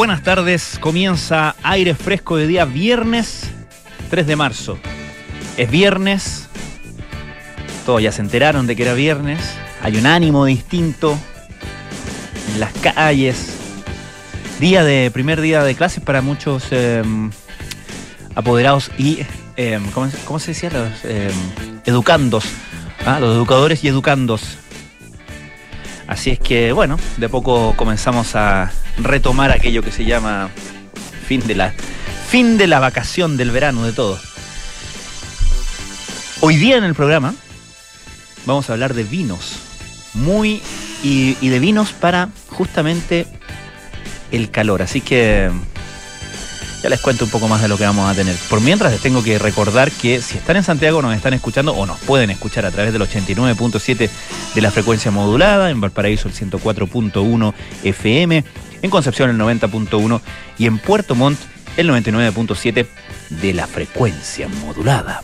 buenas tardes. Comienza aire fresco de día viernes 3 de marzo. Es viernes. Todos ya se enteraron de que era viernes. Hay un ánimo distinto en las calles. Día de primer día de clases para muchos eh, apoderados y eh, ¿cómo, se decía? Los eh, educandos. ¿ah? Los educadores y educandos. Así es que, bueno, de poco comenzamos a retomar aquello que se llama fin de la, fin de la vacación del verano, de todo. Hoy día en el programa vamos a hablar de vinos. Muy. y, y de vinos para justamente el calor. Así que ya les cuento un poco más de lo que vamos a tener. Por mientras les tengo que recordar que si están en Santiago nos están escuchando o nos pueden escuchar a través del 89.7 de la frecuencia modulada, en Valparaíso el 104.1 FM, en Concepción el 90.1 y en Puerto Montt el 99.7 de la frecuencia modulada.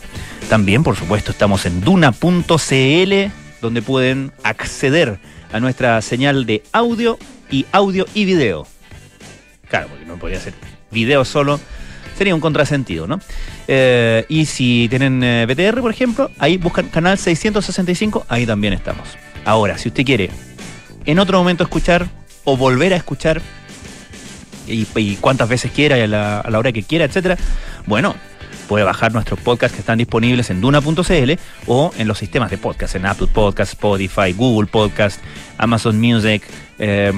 También, por supuesto, estamos en duna.cl donde pueden acceder a nuestra señal de audio y audio y video. Claro, porque no podría ser video solo, sería un contrasentido, ¿no? Eh, y si tienen eh, BTR, por ejemplo, ahí buscan canal 665, ahí también estamos. Ahora, si usted quiere en otro momento escuchar o volver a escuchar, y, y cuántas veces quiera y a la, hora que quiera, etcétera, bueno, puede bajar nuestros podcasts que están disponibles en duna.cl o en los sistemas de podcast, en Apple Podcast, Spotify, Google Podcast, Amazon Music, eh,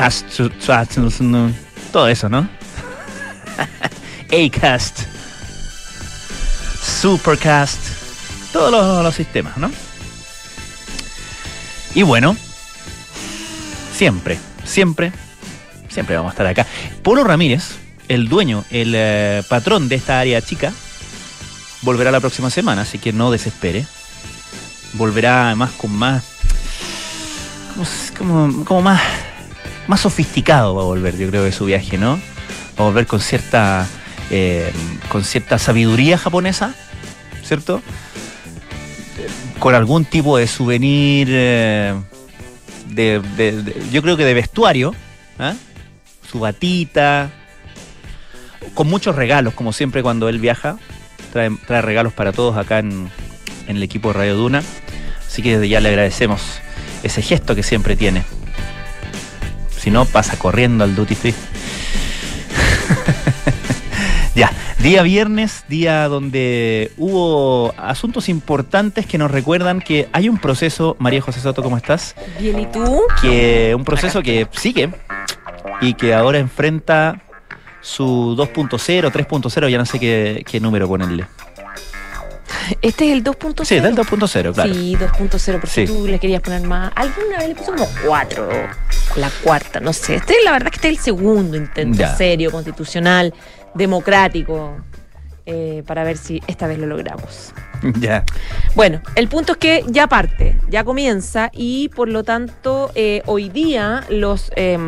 Podcast, todo eso, ¿no? Acast, Supercast, todos los, sistemas, ¿no? Y bueno, siempre, siempre, siempre vamos a estar acá. Polo Ramírez, el dueño, el eh, patrón de esta área chica, volverá la próxima semana, así que no desespere. Volverá además con más. como más más sofisticado va a volver, yo creo, de su viaje, ¿no? Va a volver con cierta, eh, con cierta sabiduría japonesa, ¿cierto? Con algún tipo de souvenir, eh, de, yo creo que de vestuario, ¿eh? su batita, con muchos regalos, como siempre cuando él viaja, trae, trae regalos para todos acá en, en el equipo de Radio Duna. Así que desde ya le agradecemos ese gesto que siempre tiene. Si no, pasa corriendo al duty free. ya, día viernes, día donde hubo asuntos importantes que nos recuerdan que hay un proceso, María José Soto, ¿cómo estás? Bien, ¿y tú? Que un proceso que sigue y que ahora enfrenta su 2.0, 3.0, ya no sé qué, qué número ponerle. Este es el 2.0. Sí, del 2.0, claro. Sí, 2.0, porque sí. tú le querías poner más. Alguna vez le puso como 4, la cuarta, no sé. Este, la verdad que este es el segundo intento ya. serio, constitucional, democrático, eh, para ver si esta vez lo logramos. Ya. Bueno, el punto es que ya parte, ya comienza y por lo tanto eh, hoy día los eh,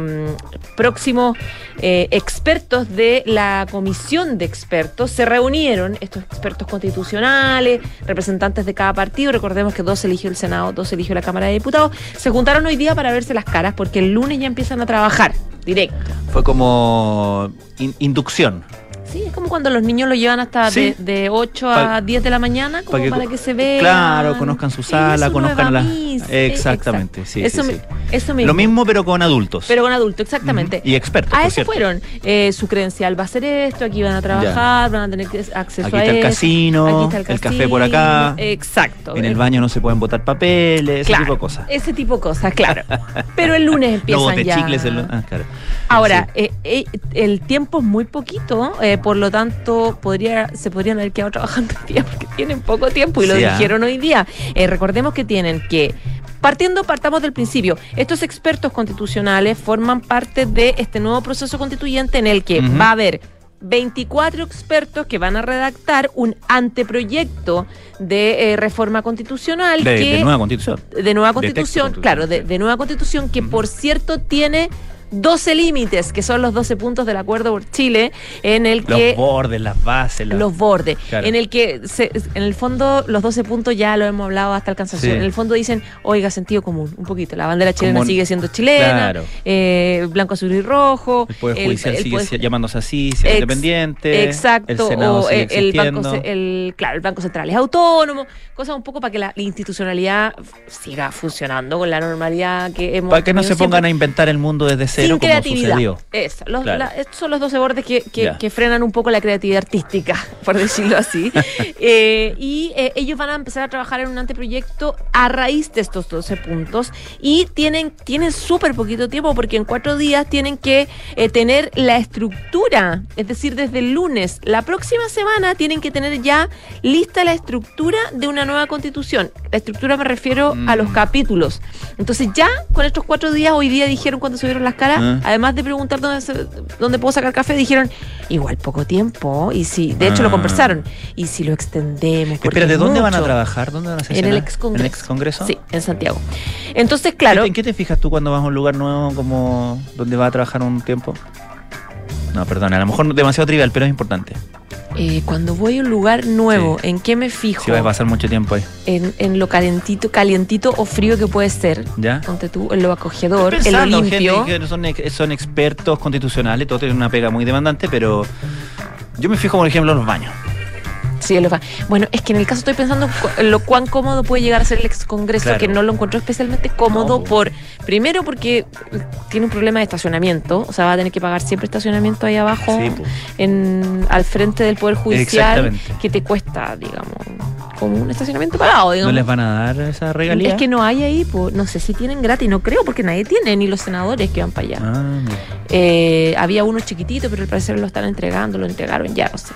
próximos eh, expertos de la comisión de expertos se reunieron, estos expertos constitucionales, representantes de cada partido, recordemos que dos eligió el Senado, dos eligió la Cámara de Diputados, se juntaron hoy día para verse las caras porque el lunes ya empiezan a trabajar directo. Fue como in inducción. Sí, es como cuando los niños lo llevan hasta sí. de, de, 8 a pa 10 de la mañana, como pa que, para que se vean. Claro, conozcan su sala, conozcan la. Exactamente, sí. Eso, sí, sí. eso mismo. Lo mismo, pero con adultos. Pero con adultos, exactamente. Y expertos. A eso cierto. fueron. Eh, su credencial va a ser esto, aquí van a trabajar, ya. van a tener acceso aquí a está el casino, aquí está el, casino, el café por acá. Exacto. En el baño no se pueden botar papeles, claro, ese tipo de cosas. Ese tipo de cosas, claro. pero el lunes empiezan no ya. chicles el... ah, claro. Ahora, eh, eh, el tiempo es muy poquito, eh, por lo tanto podría, se podrían haber quedado trabajando hoy día porque tienen poco tiempo y lo sí, dijeron hoy día. Eh, recordemos que tienen que Partiendo, partamos del principio. Estos expertos constitucionales forman parte de este nuevo proceso constituyente en el que uh -huh. va a haber 24 expertos que van a redactar un anteproyecto de eh, reforma constitucional. De, que, de nueva constitución. De nueva constitución, de claro, de, de, nueva constitución que uh -huh. por cierto tiene 12 límites, que son los 12 puntos del acuerdo por Chile, en el que... Los bordes, las bases. Los bordes. En el que, en el fondo, los 12 puntos ya lo hemos hablado hasta el cansancio. En el fondo dicen, oiga, sentido común, un poquito. La bandera chilena sigue siendo chilena, eh, blanco, azul y rojo. El Poder Judicial sigue llamándose así, sigue independiente. Exacto. El Senado sigue el, banco, el, claro, el Banco Central es autónomo. Cosas un poco para que la institucionalidad siga funcionando con la normalidad que hemos Para que no se pongan a inventar el mundo desde cero como sucedió. Eso, estos son los 12 bordes que, que, frenan un poco la creatividad artística, por decirlo así. Eh, y eh, ellos van a empezar a trabajar en un anteproyecto a raíz de estos 12 puntos y tienen, tienen súper poquito tiempo porque en cuatro días tienen que eh, tener la estructura, es decir, desde el lunes. La próxima semana tienen que tener ya lista la estructura de una nueva constitución. La estructura me refiero a los mm. capítulos. Entonces ya con estos cuatro días, hoy día dijeron cuando subieron las caras, ah. además de preguntar dónde, dónde puedo sacar café, dijeron, igual poco tiempo. Y si, de hecho lo ah. conversaron. Y si lo extendemos. Espera, ¿de dónde van a trabajar? ¿Dónde van a En el ex congreso. ¿En el ex congreso? Sí, en Santiago. Entonces, claro. ¿En qué te fijas tú cuando vas a un lugar nuevo como donde vas a trabajar un tiempo? No, perdón, a lo mejor demasiado trivial, pero es importante. Eh, cuando voy a un lugar nuevo, ¿en qué me fijo? Si vas a pasar mucho tiempo ahí. En, lo calentito, calientito o frío que puede ser. ¿Ya? Ponte tú, en lo acogedor, en lo limpio. que son, son expertos constitucionales, todos tienen una pega muy demandante, pero yo me fijo, por ejemplo, en los baños. Sí, lo Bueno, es que en el caso estoy pensando en lo cuán cómodo puede llegar a ser el ex congreso, que no lo encuentro especialmente cómodo por primero porque tiene un problema de estacionamiento, o sea, va a tener que pagar siempre estacionamiento ahí abajo en al frente del poder judicial que te cuesta, digamos, como un estacionamiento pagado, digamos. ¿No les van a dar esa regalía? Es que no hay ahí, pues, no sé si tienen gratis, no creo, porque nadie tiene, ni los senadores que van para allá. Ah, eh, había uno chiquitito, pero al parecer lo están entregando, lo entregaron ya, no sé.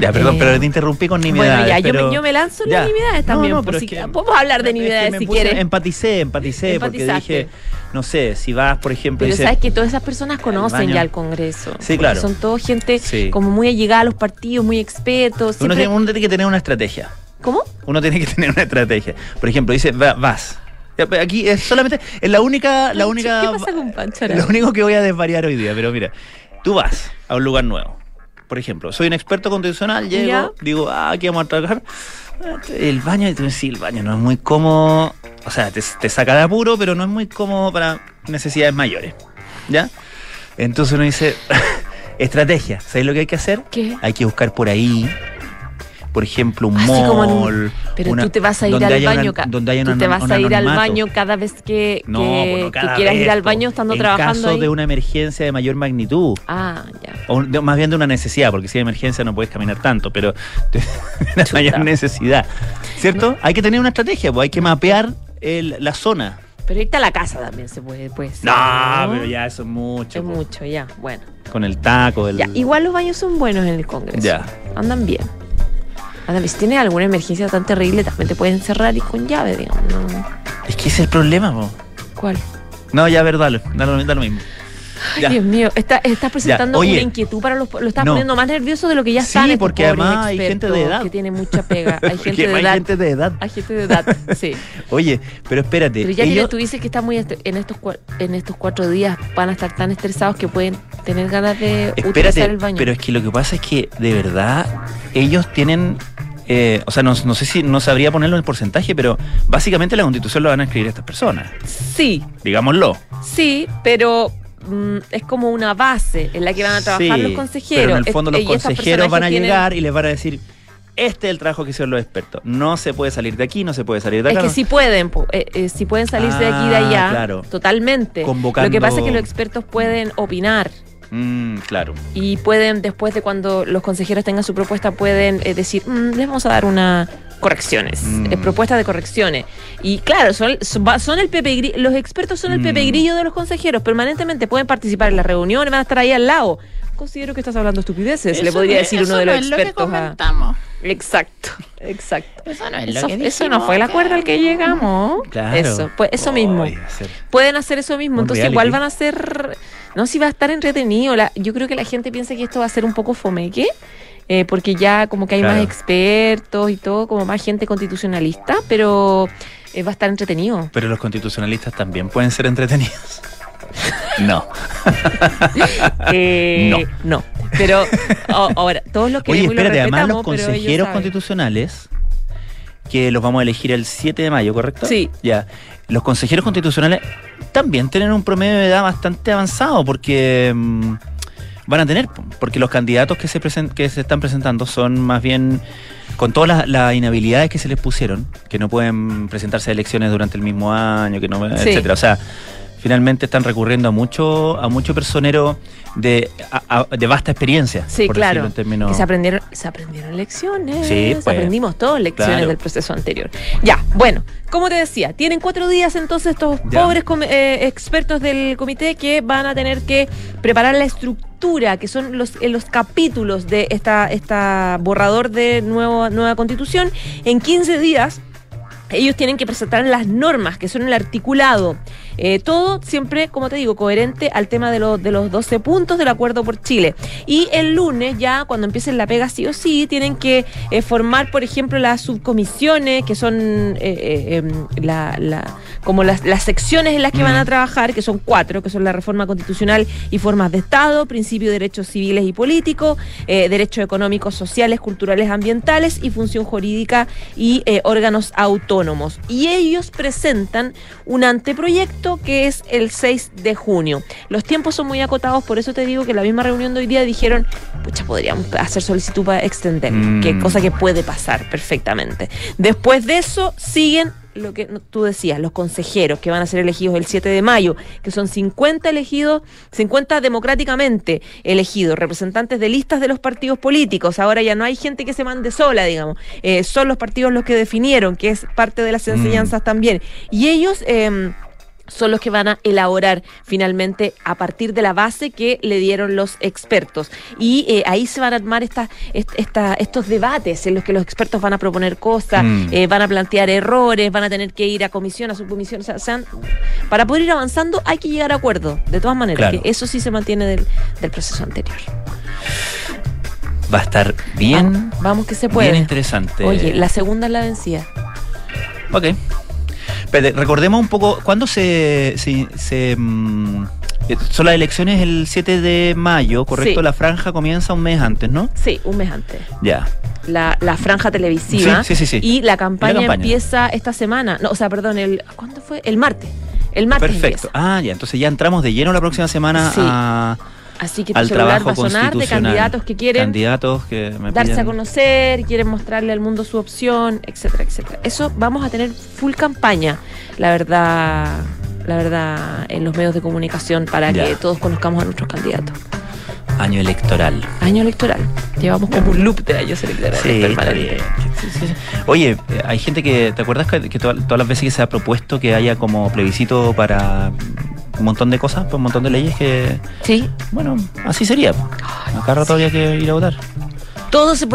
Ya, perdón, pero te interrumpí con nimiedades. Bueno, ya, yo, me, yo, me, lanzo en las nimiedades también. No, pero podemos hablar de nimiedades si quieres. Empaticé, empaticé, porque dije, no sé, si vas, por ejemplo. Pero sabes que todas esas personas conocen ya el Congreso. Sí, claro. Son todos gente como muy allegada a los partidos, muy expertos. Uno, uno tiene que tener una estrategia. ¿Cómo? Uno tiene que tener una estrategia. Por ejemplo, dice, vas. Aquí es solamente, es la única, la única. ¿Qué pasa con Pancho? Lo único que voy a desvariar hoy día, pero mira, tú vas a un lugar nuevo. Por ejemplo, soy un experto constitucional, llego, digo, ah, aquí vamos a trabajar. El baño, sí, el baño no es muy cómodo. O sea, te, te saca de apuro, pero no es muy cómodo para necesidades mayores. ¿Ya? Entonces uno dice, estrategia, ¿sabes lo que hay que hacer? ¿Qué? Hay que buscar por ahí por ejemplo, un mall. pero tú te vas a ir al baño. donde tú te vas a ir al baño cada vez que, que, quieras ir al baño estando trabajando. En caso de una emergencia de mayor magnitud. Ah, ya. O más bien de una necesidad, porque si hay emergencia no puedes caminar tanto, pero de una mayor necesidad. ¿Cierto? Hay que tener una estrategia, pues hay que mapear el, la zona. Pero irte a la casa también se puede, pues. No, pero ya eso es mucho. Es mucho, ya, bueno. Con el taco. El... igual los baños son buenos en el Congreso. Ya. Andan bien. Anda, si tienes alguna emergencia tan terrible, también te pueden cerrar y con llave, digamos. Es que ese es el problema, po. ¿Cuál? No, ya, a ver, dale, dale, lo mismo. Ay, Dios mío, estás presentando una inquietud para los. Lo estás poniendo más nervioso de lo que ya está. Sí, porque además hay gente de edad. Que tiene mucha pega. Hay gente de edad. Hay gente de edad. Hay gente de edad, sí. Oye, pero espérate. Pero ya que tú dices que está muy en estos, en estos cuatro días van a estar tan estresados que pueden tener ganas de utilizar el baño. Pero es que lo que pasa es que de verdad ellos tienen eh, o sea, no, sé si no sabría ponerlo en porcentaje, pero básicamente la constitución lo van a escribir estas personas. Sí. Digámoslo. Sí, pero mm, es como una base en la que van a trabajar los consejeros. Pero en el fondo los consejeros van a llegar y les van a decir, este es el trabajo que hicieron los expertos. No se puede salir de aquí, no se puede salir de acá. Es que si pueden, eh, eh, si pueden salirse de aquí y de ah, allá, claro. totalmente. Lo que pasa es que los expertos pueden opinar. Mm, claro. Y pueden, después de cuando los consejeros tengan su propuesta, pueden eh, decir, mm, les vamos a dar una correcciones, mm. eh, propuestas de correcciones. Y claro, son, son el Pepe los expertos son el Pepe Grillo de los consejeros, permanentemente pueden participar en las reuniones, van a estar ahí al lado. Considero que estás hablando estupideces, le podría decir uno de los expertos. Exacto, exacto. Eso no, es lo que eso no fue el acuerdo al que llegamos. Claro. Eso, pues eso mismo. Pueden hacer eso mismo, entonces igual van a ser no, si va a estar entretenido. yo creo que la gente piensa que esto va a ser un poco fomeque, eh, porque ya como que hay más expertos y todo, como más gente constitucionalista, pero eh, va a estar entretenido. Pero los constitucionalistas también pueden ser entretenidos. No. Eh, no. Pero ahora, todos los que Oye, espérate, además los consejeros constitucionales, que los vamos a elegir el 7 de mayo, ¿correcto? Sí. Ya. Los consejeros constitucionales también tienen un promedio de edad bastante avanzado, porque. Mm, van a tener, porque los candidatos que se, que se están presentando son más bien con todas las, inhabilidades que se les pusieron, que no pueden presentarse a elecciones durante el mismo año, que no, etcétera. O sea, finalmente están recurriendo a mucho, a mucho personero de, de vasta experiencia. Sí, claro. que se aprendieron, se aprendieron lecciones. Sí, pues, aprendimos todas lecciones del proceso anterior. Ya, bueno, como te decía, tienen cuatro días entonces estos pobres eh, expertos del comité que van a tener que preparar la estructura, que son los, los capítulos de esta, esta borrador de nuevo, nueva constitución. En 15 días ellos tienen que presentar las normas, que son el articulado. Eh, todo siempre, como te digo, coherente al tema de, de los 12 puntos del acuerdo por Chile. Y el lunes, ya cuando empiecen la pega sí o sí, tienen que eh, formar, por ejemplo, las subcomisiones, que son eh, em, la, como las, secciones en las que van a trabajar, que son cuatro, que son la reforma constitucional y formas de Estado, principio de derechos civiles y políticos, derechos económicos, sociales, culturales, ambientales y función jurídica y órganos autónomos. Y ellos presentan un anteproyecto que es el 6 de junio. Los tiempos son muy acotados, por eso te digo que en la misma reunión de hoy día dijeron, pucha, podríamos hacer solicitud para extender, que mm. cosa que puede pasar perfectamente. Después de eso siguen lo que tú decías, los consejeros que van a ser elegidos el 7 de mayo, que son 50 elegidos, 50 democráticamente elegidos, representantes de listas de los partidos políticos. Ahora ya no hay gente que se mande sola, digamos. Eh, son los partidos los que definieron, que es parte de las mm. enseñanzas también. Y ellos... Eh, son los que van a elaborar finalmente a partir de la base que le dieron los expertos. Y eh, ahí se van a armar esta, estos debates en los que los expertos van a proponer cosas, mm. eh, van a plantear errores, van a tener que ir a comisión, a subcomisión. O sea, para poder ir avanzando hay que llegar a acuerdo, de todas maneras, que eso sí se mantiene del, proceso anterior. Va a estar bien. Vamos, que se puede. Bien interesante. Oye, la segunda es la vencida. Ok recordemos un poco, ¿cuándo se, se, mm, eh, son las elecciones el 7 de mayo, ¿correcto? La franja comienza un mes antes, ¿no? Sí, un mes antes. Ya. La, franja televisiva. Sí, sí, sí, y la campaña, empieza esta semana. No, o sea, perdón, el ¿cuándo fue? El martes. El martes. Perfecto. Ah, ya, entonces ya entramos de lleno la próxima semana a Así que tu al celular va a sonar de candidatos que quieren candidatos que darse a conocer, quieren mostrarle al mundo su opción, etcétera, etcétera. Eso vamos a tener full campaña, la verdad, la verdad, en los medios de comunicación para que todos conozcamos a nuestros candidatos. Año electoral. Año electoral. Llevamos como un loop de años electorales. Sí, Oye, hay gente que, ¿te acuerdas que, todas las veces que se ha propuesto que haya como plebiscito para un montón de cosas, un montón de leyes que. Sí. Bueno, así sería. Acá rato que ir a votar. Todo se,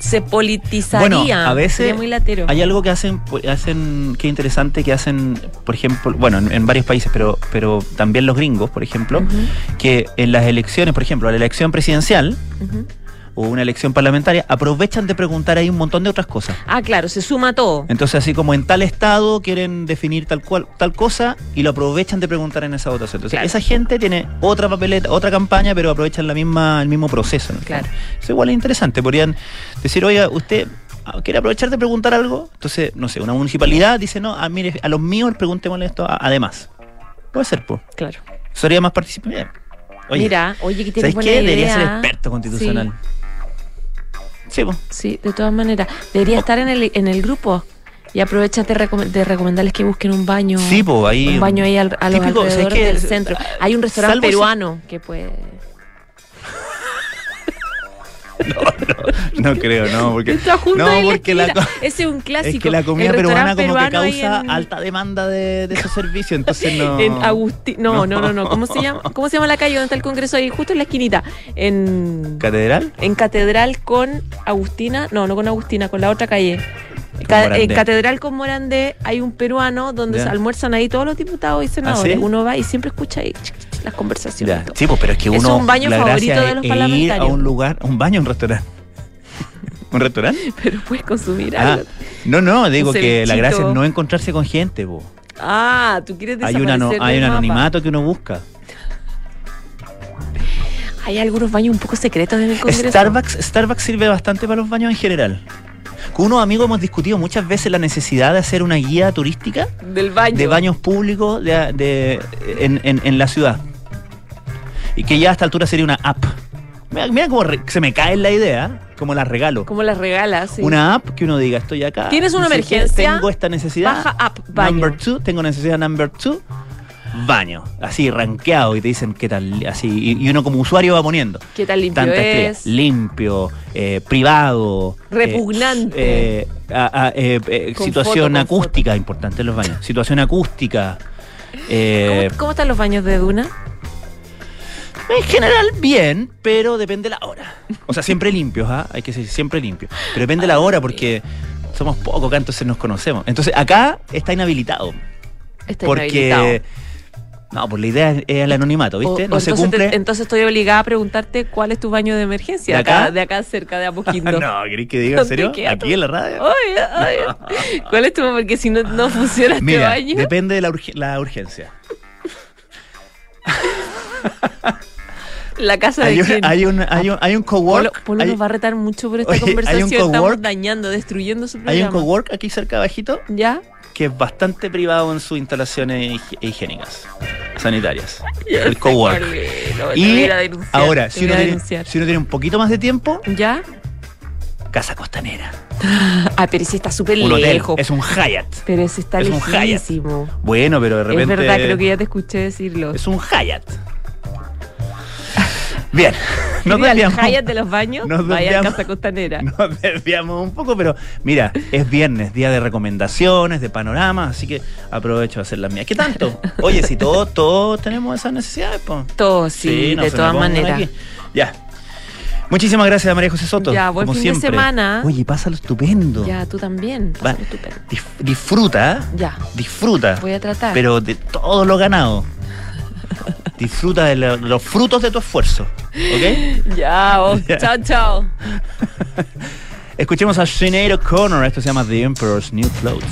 se politizaría. Bueno, a veces hay algo que hacen, hacen que interesante, que hacen, por ejemplo, bueno, en, varios países, pero, pero también los gringos, por ejemplo, que en las elecciones, por ejemplo, la elección presidencial, o una elección parlamentaria, aprovechan de preguntar ahí un montón de otras cosas. Ah, claro, se suma todo. Entonces, así como en tal estado quieren definir tal cual tal cosa y lo aprovechan de preguntar en esa votación. Entonces, esa gente tiene otra papeleta, otra campaña, pero aprovechan la misma el mismo proceso. Claro. Eso igual es interesante. Podrían decir, oiga, usted quiere aprovechar de preguntar algo. Entonces, no sé, una municipalidad dice, no, ah, mire, a los míos preguntémosle esto además. Puede ser, pues. Claro. Sería más participativo. Mira, oye, que tienes buena qué? Debería ser experto constitucional. Sí, de todas maneras. Debería estar en el, en el grupo. Y aprovechate de recomendarles que busquen un baño. Sí, ahí. Un baño ahí al, a los alrededores del centro. Hay un restaurante peruano que puede. No, no, no creo, no, porque no, porque la, ese es un clásico. Es que la comida peruana como que causa alta demanda de, de esos servicios, entonces no. En Agustín, no, no, no, no, ¿cómo se llama? ¿Cómo se llama la calle donde está el Congreso ahí? Justo en la esquinita, en Catedral. En Catedral con Agustina, no, no con Agustina, con la otra calle. En Catedral con Morandé hay un peruano donde se almuerzan ahí todos los diputados y senadores. ¿Ah, Uno va y siempre escucha ahí las conversaciones. Sí, pues, pero es que uno. Es un baño favorito de los parlamentarios. Ir a un lugar, un baño, un restaurante. ¿Un restaurante? Pero puedes consumir ah, algo. No, no, digo que la gracia es no encontrarse con gente, bo. Ah, tú quieres Hay, una, hay un anonimato que uno busca. Hay algunos baños un poco secretos en el Congreso. Starbucks, Starbucks sirve bastante para los baños en general. Con unos amigos hemos discutido muchas veces la necesidad de hacer una guía turística del baño. de baños públicos de, de- en, en- en la ciudad. Y que ya a esta altura sería una app. Mira, mira cómo re- se me cae la idea, como la regalo. Como las regalas. sí. Una app que uno diga, estoy acá. ¿Tienes una no sé qué, emergencia? Tengo esta necesidad. Baja app, baño. Number two, tengo necesidad number two. Baño, así rankeado y te dicen qué tal, así, y, y uno como usuario va poniendo. ¿Qué tan limpio Tantas es? Limpio, eh, privado. eh, Repugnante. eh, a- a- Con situación foto, acústica, importante en los baños. Situación acústica. ¿Cómo, cómo están los baños de Duna? en general bien, pero depende de la hora. O sea, siempre limpios, ¿ah? Hay que ser siempre limpios. Pero depende de la hora porque somos pocos acá, entonces nos conocemos. Entonces acá está inhabilitado. Está porque... inhabilitado. No, pues la idea es, es el anonimato, ¿viste? O- no o se entonces te- cumple. entonces estoy obligada a preguntarte cuál es tu baño de emergencia. ¿De acá? de acá cerca de Apoquindo. no, ¿querés que diga en serio? ¿Dónde queda ¿Aquí en la radio? Oye, oye. ¿Cuál es tu Porque si no, no funciona este Mira, baño. depende de la, urge- la urgencia. La casa Hay de un, quién. hay un, hay un, hay un cowork. Polo hay, nos va a retar mucho por esta Oye, hay un conversación. Estamos dañando, destruyendo su hay programa. un cowork aquí cerca abajito ¿Ya? Que es bastante privado en sus instalaciones hig- higiénicas, sanitarias. El cowork. Y ahora, si uno, tiene, si uno tiene un poquito más de tiempo, ¿Ya? casa costanera. Ah, pero ese está súper lejos. Es un Hyatt. Pero ese está es un Hyatt. Bueno, pero de repente. Es verdad, creo que ya te escuché decirlo. Es un Hyatt. Bien. Nos desviamos. Hyatt de los baños, Nos vaya a. Casa Costanera. Nos desviamos un poco, pero mira, es viernes, día de recomendaciones, de panoramas, así que aprovecho de hacer las mías. ¿Qué tanto? Oye, si todos, todos tenemos esas necesidades, pues. Todo, sí, no de todas maneras. Ya. Muchísimas gracias, María José Soto. Ya, buen como fin de siempre. semana. Oye, pásalo estupendo. Ya, tú también. Va, Pásalo estupendo. dif- disfruta. Ya, disfruta. voy a tratar. Pero de todo lo ganado. Disfruta de lo- los frutos de tu esfuerzo. ¿Ok? Ya, oh, chao, chao. Escuchemos a Sinead O'Connor. Esto se llama The Emperor's New Clothes.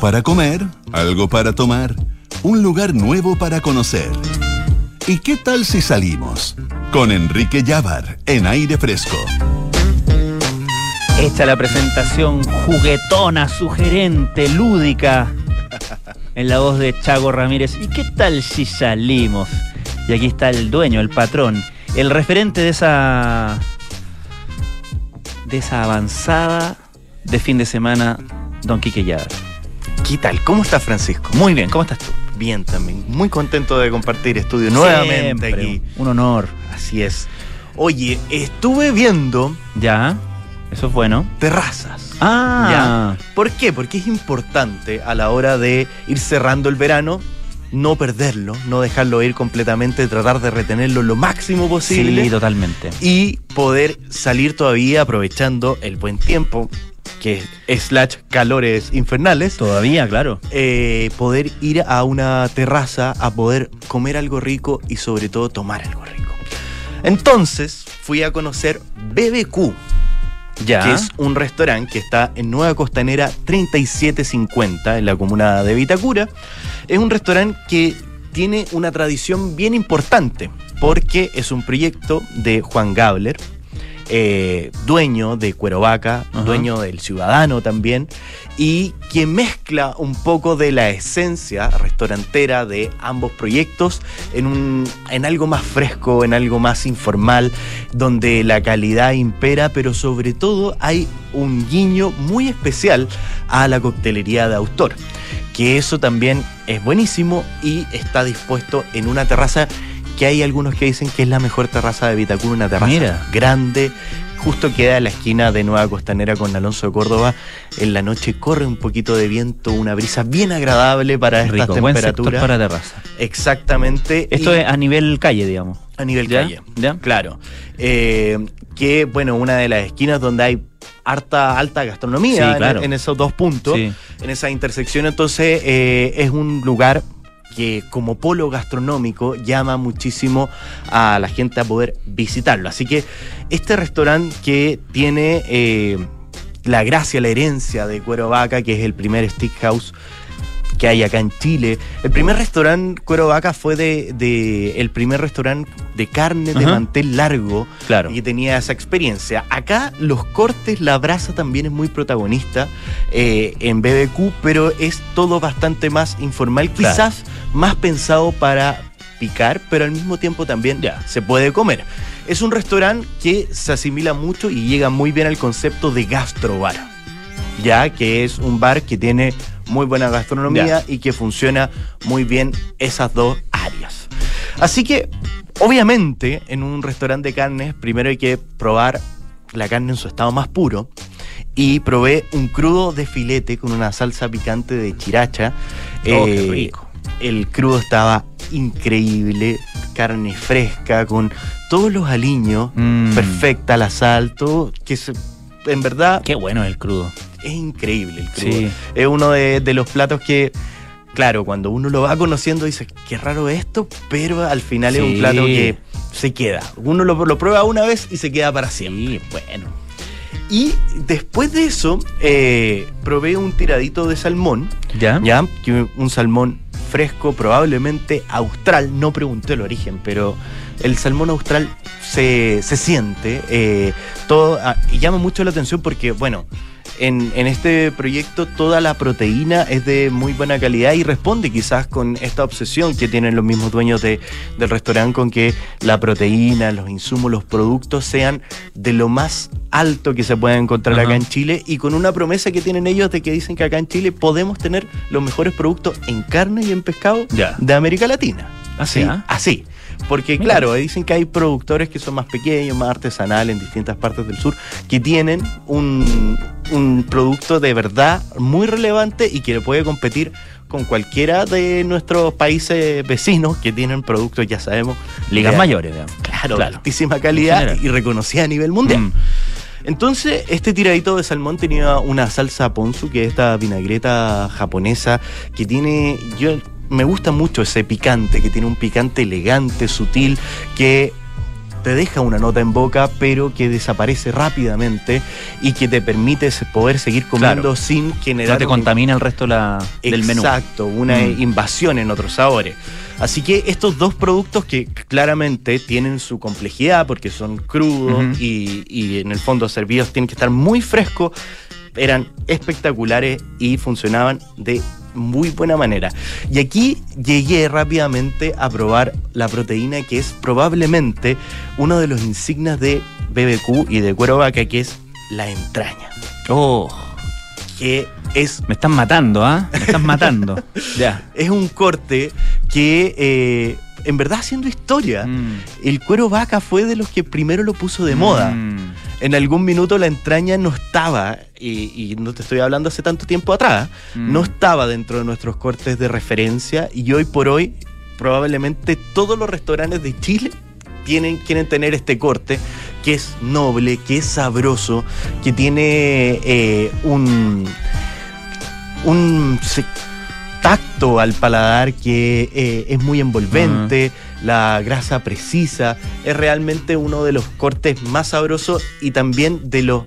Para comer, algo para tomar, un lugar nuevo para conocer. ¿Y qué tal si salimos? Con Enrique Llávar en aire fresco. Hecha la presentación juguetona, sugerente, lúdica, en la voz de Chago Ramírez. ¿Y qué tal si salimos? Y aquí está el dueño, el patrón, el referente de esa. de esa avanzada de fin de semana, Don Quique Lladar. ¿Qué tal? ¿Cómo estás, Francisco? Muy bien, ¿cómo estás tú? Bien también. Muy contento de compartir estudio nuevamente Siempre, aquí. Un honor. Así es. Oye, estuve viendo Ya, eso es bueno. terrazas. Ah, ¿Por qué? Porque es importante a la hora de ir cerrando el verano no perderlo, no dejarlo ir completamente, tratar de retenerlo lo máximo posible sí, totalmente. y poder salir todavía aprovechando el buen tiempo, que es slash calores infernales. Todavía, claro. eh, poder ir a una terraza a poder comer algo rico y sobre todo tomar algo rico. Entonces fui a conocer BBQ, Ya. que es un restaurante que está en Nueva Costanera 3750 en la comuna de Vitacura. Es un restaurante que tiene una tradición bien importante porque es un proyecto de Juan Gabler, eh, dueño de Cuero Vaca, Ajá. dueño del Ciudadano también, y que mezcla un poco de la esencia restaurantera de ambos proyectos en, un, en algo más fresco, en algo más informal, donde la calidad impera, pero sobre todo hay un guiño muy especial a la coctelería de autor, que eso también es buenísimo y está dispuesto en una terraza que hay algunos que dicen que es la mejor terraza de Vitacura, una terraza Mira. grande, justo queda en la esquina de Nueva Costanera con Alonso de Córdoba. En la noche corre un poquito de viento, una brisa bien agradable para estas Rico, buen temperaturas. para terraza. Exactamente. Esto y es a nivel calle, digamos. a nivel ¿Ya? calle. ¿Ya? Claro. Eh, que, bueno, una de las esquinas donde hay harta alta gastronomía Sí, en- esos dos puntos, Sí. en esa intersección. Entonces, eh, es un lugar que como polo gastronómico llama muchísimo a la gente a poder visitarlo. Así que este restaurante que tiene eh, la gracia, la herencia de Cuero Vaca, que es el primer steakhouse que hay acá en Chile. El primer restaurante Cuero Vaca fue de, de- el primer restaurante de carne de Ajá. mantel largo Claro. y que tenía esa experiencia. Acá los cortes, la brasa también es muy protagonista eh, en BBQ, pero es todo bastante más informal, Claro. quizás más pensado para picar, pero al mismo tiempo también Ya. se puede comer. Es un restaurante que se asimila mucho y llega muy bien al concepto de gastrobar, ya que es un bar que tiene muy buena gastronomía y que funciona muy bien esas dos áreas. Así que, obviamente, en un restaurante de carnes, primero hay que probar la carne en su estado más puro. Y probé un crudo de filete con una salsa picante de chiracha. Oh, qué Eh, rico. El crudo estaba increíble, carne fresca, con todos los aliños, Mm. perfecta la sal, todo, que se- en verdad Qué bueno es el crudo. es increíble el crudo. Sí. Es uno de, de los platos que, claro, cuando uno lo va conociendo dice, qué raro esto, pero al final es un plato que se queda. Uno lo, lo prueba una vez y se queda para siempre. Sí, bueno. Y después de eso, eh, probé un tiradito de salmón, ¿Ya? ¿ya? Que un salmón fresco, probablemente austral, no pregunté el origen, pero el salmón austral se, se siente, eh, todo, ah, y llama mucho la atención porque, bueno, en, en este proyecto toda la proteína es de muy buena calidad y responde quizás con esta obsesión que tienen los mismos dueños de- del restaurante con que la proteína, los insumos, los productos sean de lo más alto que se pueda encontrar Ajá. acá en Chile y con una promesa que tienen ellos de que dicen que acá en Chile podemos tener los mejores productos en carne y en pescado Ya. de América Latina. Así, ¿ah? Así. Porque Mira. claro, dicen que hay productores que son más pequeños, más artesanales en distintas partes del sur, que tienen un, un producto de verdad muy relevante y que le puede competir con cualquiera de nuestros países vecinos que tienen productos, ya sabemos, Ligas de- mayores, digamos. Claro, Claro. de altísima calidad y reconocida a nivel mundial. Mm. Entonces, este tiradito de salmón tenía una salsa ponzu, que es esta vinagreta japonesa, que tiene. Yo me gusta mucho ese picante, que tiene un picante elegante, sutil, que te deja una nota en boca, pero que desaparece rápidamente y que te permite poder seguir comiendo Claro. sin generar No te un- contamina el resto la- del menú. Exacto, una Mm. invasión en otros sabores. Así que estos dos productos que claramente tienen su complejidad porque son crudos y, y en el fondo servidos tienen que estar muy frescos, eran espectaculares y funcionaban de muy buena manera. Y aquí llegué rápidamente a probar la proteína que es probablemente uno de los insignias de BBQ y de cuero vaca, que es la entraña, Oh, que es me están matando, ¿ah? Me están matando. ya. es un corte que eh, en verdad haciendo historia. Mm. El cuero vaca fue de los que primero lo puso de moda. En algún minuto la entraña no estaba, y, y no te estoy hablando hace tanto tiempo atrás, Mm. no estaba dentro de nuestros cortes de referencia y hoy por hoy probablemente todos los restaurantes de Chile tienen, quieren tener este corte que es noble, que es sabroso, que tiene eh, un, un tacto al paladar que eh, es muy envolvente, la grasa precisa, es realmente uno de los cortes más sabrosos y también de los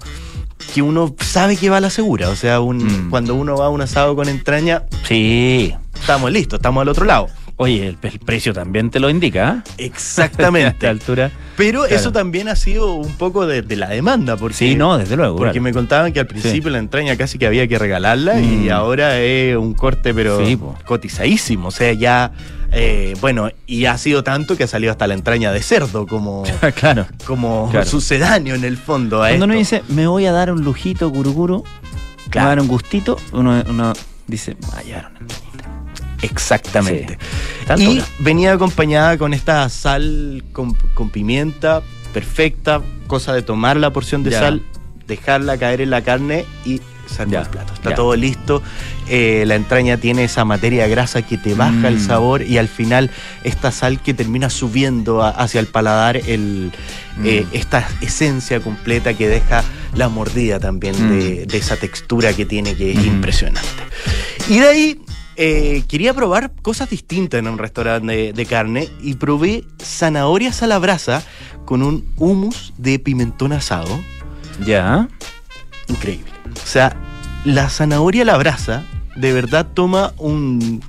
que uno sabe que va a la segura. O sea, un- Mm. cuando uno va a un asado con entraña, Sí. estamos listos, estamos al otro lado. Oye, el, el precio también te lo indica. A esta Exactamente. altura. Pero Claro. eso también ha sido un poco de, de la demanda, porque, Sí, no, desde luego. porque claro. me contaban que al principio la entraña casi que había que regalarla Mm. y ahora es un corte pero Sí, cotizadísimo. O sea, ya, eh, bueno, y ha sido tanto que ha salido hasta la entraña de cerdo como, claro. como Claro. sucedáneo en el fondo. A Cuando uno dice, me voy a dar un lujito, curuguru, me voy a dar un gustito, uno, uno dice, me voy a llevar una. Exactamente. Y venía acompañada con esta sal con, con pimienta perfecta, cosa de tomar la porción de Ya. sal, dejarla caer en la carne y Ya, el plato. Está ya. todo listo. Eh, la entraña tiene esa materia grasa que te baja el Mm. sabor y al final esta sal que termina subiendo a- hacia el paladar el, eh, Mm. esta esencia completa que deja la mordida también Mm. de, de esa textura que tiene que es impresionante. Y de ahí eh, quería probar cosas distintas en un restaurante de, de carne y probé zanahorias a la brasa con un hummus de pimentón asado. Ya. Increíble. O sea, la zanahoria a la brasa de verdad toma un,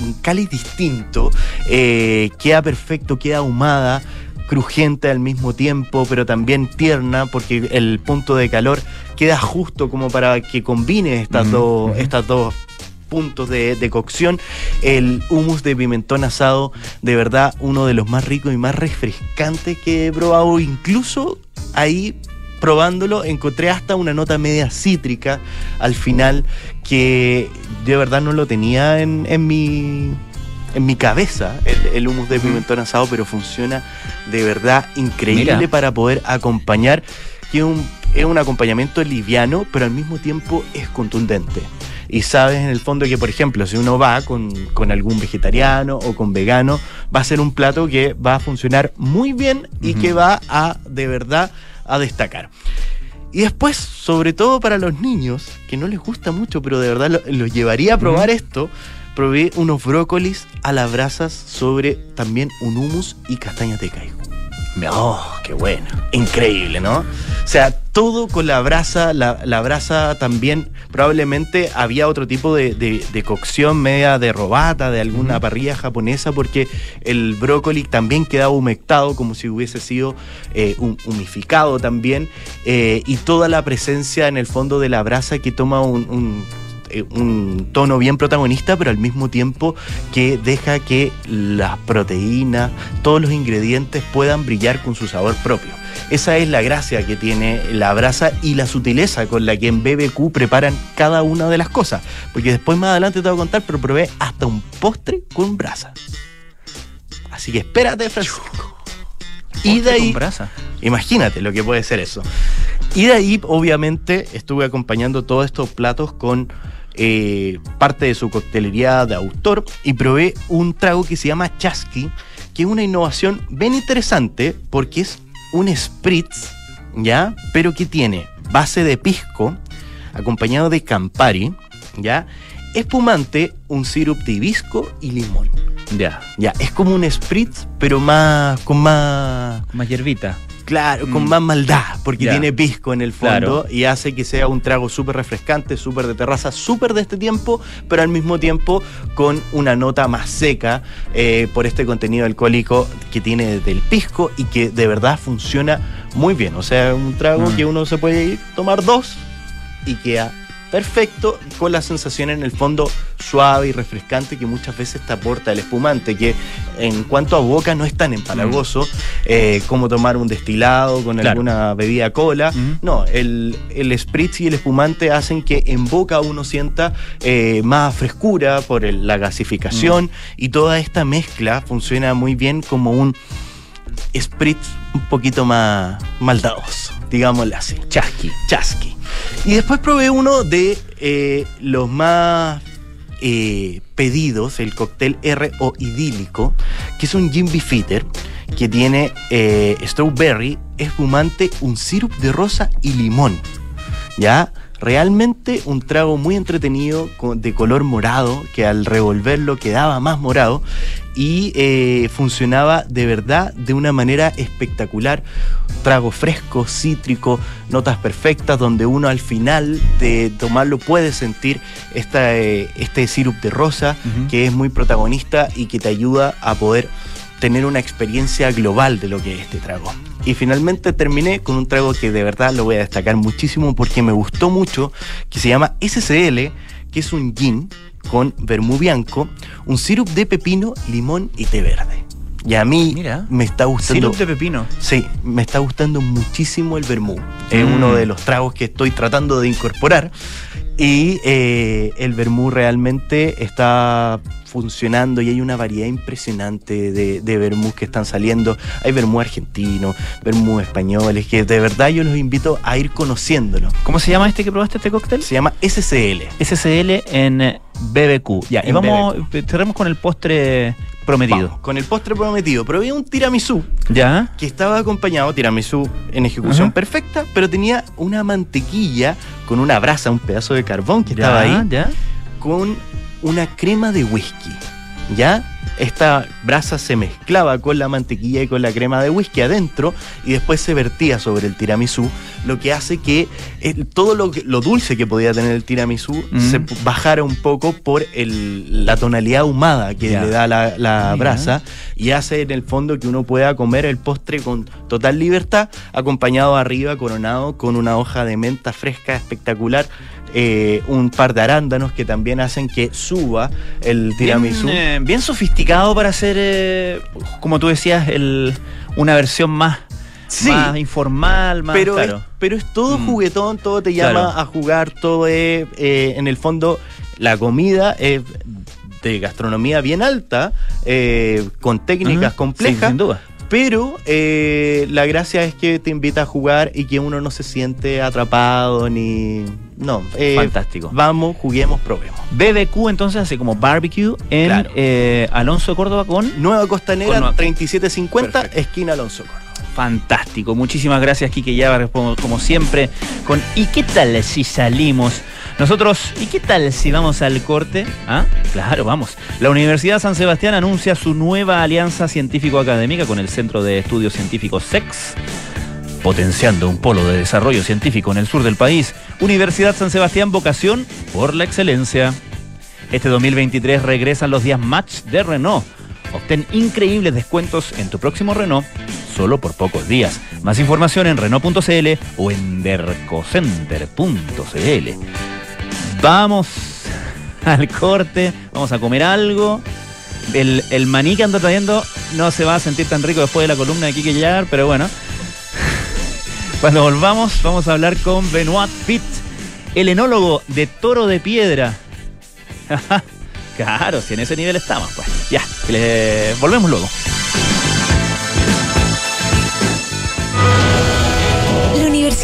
un cáliz distinto, eh, queda perfecto, queda ahumada, crujiente al mismo tiempo, pero también tierna porque el punto de calor queda justo como para que combine estas, dos, estas dos puntos de, de cocción. El hummus de pimentón asado, de verdad, uno de los más ricos y más refrescantes que he probado. Incluso ahí probándolo encontré hasta una nota media cítrica al final que de verdad no lo tenía en, en mi en mi cabeza el, el hummus de pimentón asado pero funciona de verdad increíble Mira. para poder acompañar que es un, es un acompañamiento liviano pero al mismo tiempo es contundente. Y sabes en el fondo que por ejemplo si uno va con, con algún vegetariano o con vegano va a ser un plato que va a funcionar muy bien y que va a de verdad a destacar. Y después, sobre todo para los niños, que no les gusta mucho, pero de verdad lo- los llevaría a probar esto, probé unos brócolis a las brasas sobre también un hummus y castañas de caigo. ¡Oh, qué bueno! Increíble, ¿no? O sea, todo con la brasa, la, la brasa también, probablemente había otro tipo de, de- de cocción media de robata, de alguna parrilla japonesa, porque el brócoli también quedaba humectado como si hubiese sido eh, hum- humificado también, eh, y toda la presencia en el fondo de la brasa que toma un- un eh, un tono bien protagonista, pero al mismo tiempo que deja que las proteínas, todos los ingredientes puedan brillar con su sabor propio. Esa es la gracia que tiene la brasa y la sutileza con la que en BBQ preparan cada una de las cosas. Porque después más adelante te voy a contar, pero probé hasta un postre con brasa. Así que espérate, Francisco. Y de ahí, con brasa. Imagínate lo que puede ser eso. Y de ahí, obviamente, estuve acompañando todos estos platos con eh, parte de su coctelería de autor y probé un trago que se llama Chasqui, que es una innovación bien interesante porque es un spritz, ¿ya? Pero que tiene base de pisco, acompañado de Campari, ¿ya? Espumante, un sirup de hibisco y limón. Ya. Ya, es como un spritz, pero más con más Más hierbita. Claro, con Mm. más maldad, porque tiene pisco en el fondo Claro. y hace que sea un trago súper refrescante, súper de terraza, súper de este tiempo, pero al mismo tiempo con una nota más seca eh, por este contenido alcohólico que tiene del pisco y que de verdad funciona muy bien. O sea, un trago Mm. que uno se puede ir, tomar dos y queda perfecto con la sensación en el fondo suave y refrescante que muchas veces te aporta el espumante, que en cuanto a boca no es tan empalagoso eh, como tomar un destilado con Claro. alguna bebida cola. Ujú. No, el, el spritz y el espumante hacen que en boca uno sienta eh, más frescura por el- la gasificación y toda esta mezcla funciona muy bien como un spritz un poquito más maldadoso, digámoslo así Chasqui. chasqui. Y después probé uno de eh, los más eh, pedidos, el cóctel R o idílico, que es un gin beefeater que tiene eh, strawberry, espumante, un sirup de rosa y limón. ¿Ya? Realmente un trago muy entretenido, de color morado, que al revolverlo quedaba más morado y eh, funcionaba de verdad de una manera espectacular. Trago fresco, cítrico, notas perfectas, donde uno al final de tomarlo puede sentir esta, eh, este sirup de rosa, que es muy protagonista y que te ayuda a poder tener una experiencia global de lo que es este trago. Y finalmente terminé con un trago que de verdad lo voy a destacar muchísimo porque me gustó mucho, que se llama SCL, que es un gin con vermú bianco, un sirup de pepino, limón y té verde. Y a mí Mira. me está gustando. Sirup de pepino. Sí, me está gustando muchísimo el vermú. Es Mm. uno de los tragos que estoy tratando de incorporar. Y eh, el vermú realmente está funcionando y hay una variedad impresionante de, de vermús que están saliendo. Hay vermú argentino, vermú españoles, que de verdad yo los invito a ir conociéndolo. ¿Cómo se llama este que probaste, este cóctel? Se llama SCL. SCL en BBQ. Ya, y vamos, eh, cerremos con el postre prometido. Vamos, con el postre prometido. Probé un tiramisú ¿Ya? que estaba acompañado, tiramisú en ejecución Ajá. perfecta, pero tenía una mantequilla con una brasa, un pedazo de carbón que estaba ahí, ya. con una crema de whisky. ¿Ya? Esta brasa se mezclaba con la mantequilla y con la crema de whisky adentro y después se vertía sobre el tiramisú, lo que hace que eh, todo lo, dulce que podía tener el tiramisú Mm. se bajara un poco por el- la tonalidad ahumada que le da la, la brasa y hace en el fondo que uno pueda comer el postre con total libertad, acompañado arriba, coronado con una hoja de menta fresca espectacular, eh, un par de arándanos que también hacen que suba el tiramisú. Bien, eh, bien sofisticado para hacer, eh, como tú decías, el, una versión más, Sí. más informal, más pero, claro. es, pero es todo Mm. juguetón, todo te llama Claro. a jugar, todo es, eh, en el fondo, la comida es de gastronomía bien alta, eh, con técnicas complejas, Sí, sin duda. Pero eh, la gracia es que te invita a jugar y que uno no se siente atrapado ni. No. eh, Fantástico. Vamos, juguemos, probemos. BBQ entonces hace como barbecue en Claro. eh, Alonso de Córdoba con Nueva Costanera, Con Nueva- 3750, Perfecto. esquina Alonso Córdoba. Fantástico. Muchísimas gracias, Kike como, como siempre. Con ¿Y qué tal si salimos? Nosotros, ¿y qué tal si vamos al corte? Ah, claro, vamos. La Universidad San Sebastián anuncia su nueva alianza científico-académica con el Centro de Estudios Científicos SEX. Potenciando un polo de desarrollo científico en el sur del país, Universidad San Sebastián vocación por la excelencia. Este 2023 regresan los días match de Renault. Obtén increíbles descuentos en tu próximo Renault solo por pocos días. Más información en Renault.cl o en dercocenter.cl. Vamos al corte, vamos a comer algo. El, el maní que ando trayendo no se va a sentir tan rico después de la columna de Kike Yar, pero bueno. Cuando volvamos, vamos a hablar con Benoit Pitt, el enólogo de Toro de Piedra. claro, si en ese nivel estamos, pues. Ya, volvemos luego.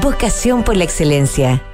Vocación por la excelencia.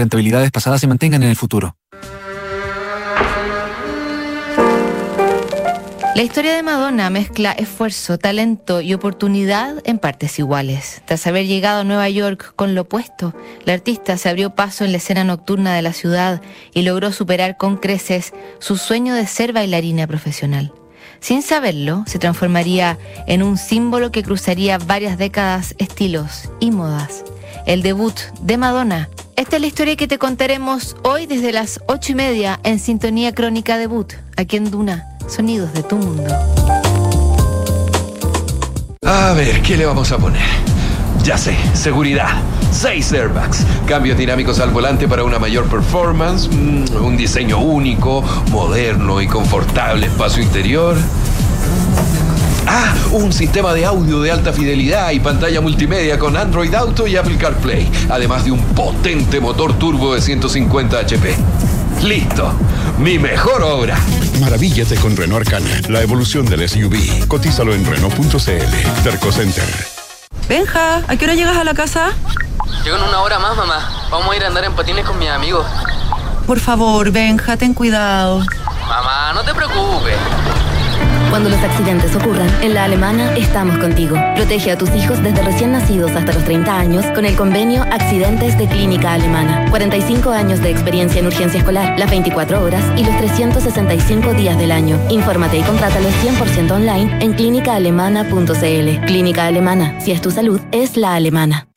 rentabilidades pasadas se mantengan en el futuro. La historia de Madonna mezcla esfuerzo, talento y oportunidad en partes iguales. Tras haber llegado a Nueva York con lo opuesto, la artista se abrió paso en la escena nocturna de la ciudad y logró superar con creces su sueño de ser bailarina profesional. Sin saberlo, se transformaría en un símbolo que cruzaría varias décadas, estilos y modas. El debut de Madonna esta es la historia que te contaremos hoy desde las ocho y media en Sintonía Crónica Debut, aquí en Duna, Sonidos de tu Mundo. A ver, ¿qué le vamos a poner? Ya sé, seguridad. Seis airbags, cambios dinámicos al volante para una mayor performance, mm, un diseño único, moderno y confortable espacio interior. Ah, un sistema de audio de alta fidelidad y pantalla multimedia con Android Auto y Apple CarPlay, además de un potente motor turbo de 150 HP. Listo, mi mejor obra. Maravíllate con Renault Arcana, la evolución del SUV. Cotízalo en Renault.cl. Terco Center. Benja, ¿a qué hora llegas a la casa? Llego en una hora más, mamá. Vamos a ir a andar en patines con mis amigos. Por favor, Benja, ten cuidado. Mamá, no te preocupes. Cuando los accidentes ocurran, en la alemana estamos contigo. Protege a tus hijos desde recién nacidos hasta los 30 años con el convenio Accidentes de Clínica Alemana. 45 años de experiencia en urgencia escolar, las 24 horas y los 365 días del año. Infórmate y contrátalo 100% online en clínicaalemana.cl. Clínica Alemana, si es tu salud, es la alemana.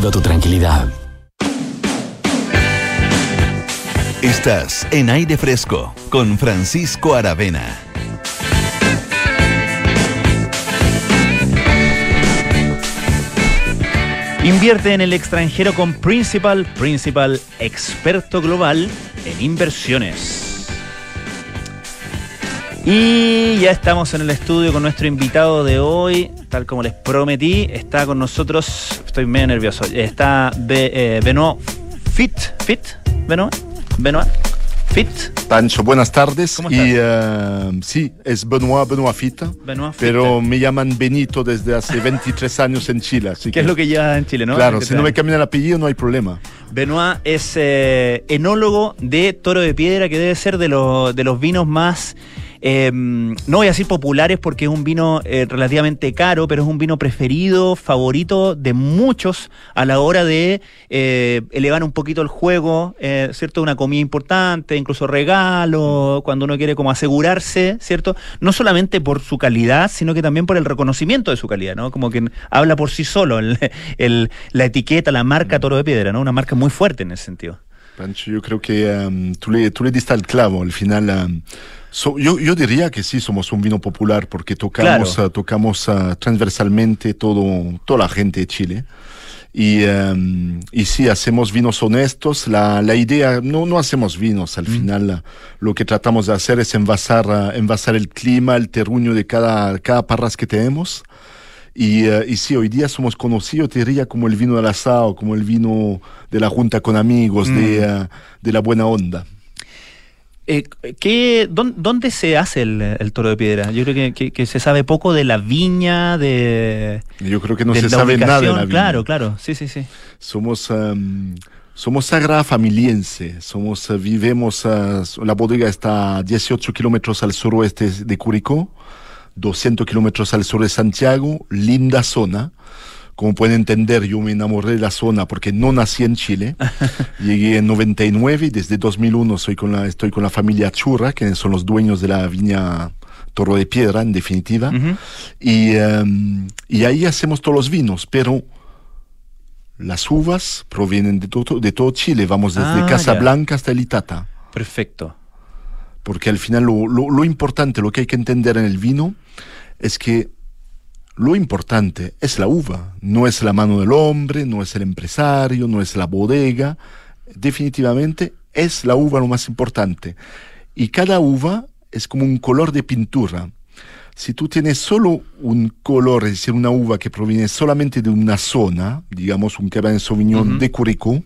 tu tranquilidad. Estás en aire fresco con Francisco Aravena. Invierte en el extranjero con Principal, Principal experto global en inversiones. Y ya estamos en el estudio con nuestro invitado de hoy, tal como les prometí, está con nosotros, estoy medio nervioso, está Be, eh, Benoit Fit, Fit, Benoit, Benoit, Fit. Pancho, buenas tardes. ¿Cómo y eh, sí, es Benoit, Benoit Fit. Benoit Fit. Pero me llaman Benito desde hace 23 años en Chile. Así ¿Qué es lo que lleva en Chile, no? Claro, ¿Qué si no me cambian el apellido no hay problema. Benoit es eh, enólogo de Toro de Piedra, que debe ser de, los de los vinos más, eh, no voy a decir populares porque es un vino eh, relativamente caro, pero es un vino preferido, favorito de muchos a la hora de eh, elevar un poquito el juego, eh, ¿cierto? Una comida importante, incluso regalo, cuando uno quiere como asegurarse, ¿cierto? No solamente por su calidad, sino que también por el reconocimiento de su calidad, ¿no? Como que habla por sí solo la etiqueta, la marca Toro de Piedra, ¿no? Una marca muy fuerte en ese sentido. Pancho, yo creo que em, tú, le, tú le diste al clavo. Al final, em, so- yo, yo diría que sí somos un vino popular porque tocamos, Claro. eh, tocamos eh, transversalmente todo, toda la gente de Chile. Y, em, y sí, hacemos vinos honestos. La, la idea, no, no hacemos vinos. Al final, la- lo que tratamos de hacer es envasar, eh, envasar el clima, el terruño de cada, cada parras que tenemos. Y, eh, y sí, hoy día somos conocidos, te diría, como el vino del asado, como el vino de la junta con amigos, de, eh, de la buena onda. Eh, ¿qué, dón- ¿Dónde se hace el, el Toro de Piedra? Yo creo que, que- que se sabe poco de la viña, de... Yo creo que no se sabe nada de la viña. Claro, claro, sí, sí, sí. Somos, em, somos sagrada familiense, somos, eh, vivemos, eh, la bodega está a 18 kilómetros al suroeste de Curicó, 200 kilómetros al sur de Santiago, linda zona. Como pueden entender, yo me enamoré de la zona porque no nací en Chile. Llegué en 99 y desde 2001 soy con la, estoy con la familia Churra, que son los dueños de la viña Toro de Piedra, en definitiva. y, em, y ahí hacemos todos los vinos, pero las uvas provienen de todo, de todo Chile. Vamos desde Ah, Casablanca hasta el Itata. Perfecto. Porque al final lo, lo- lo importante, lo que hay que entender en el vino, es que lo importante es la uva, no es la mano del hombre, no es el empresario, no es la bodega. Definitivamente es la uva lo más importante. Y cada uva es como un color de pintura. Si tú tienes solo un color, es decir, una uva que proviene solamente de una zona, digamos un Cabernet Sauvignon de Curicó,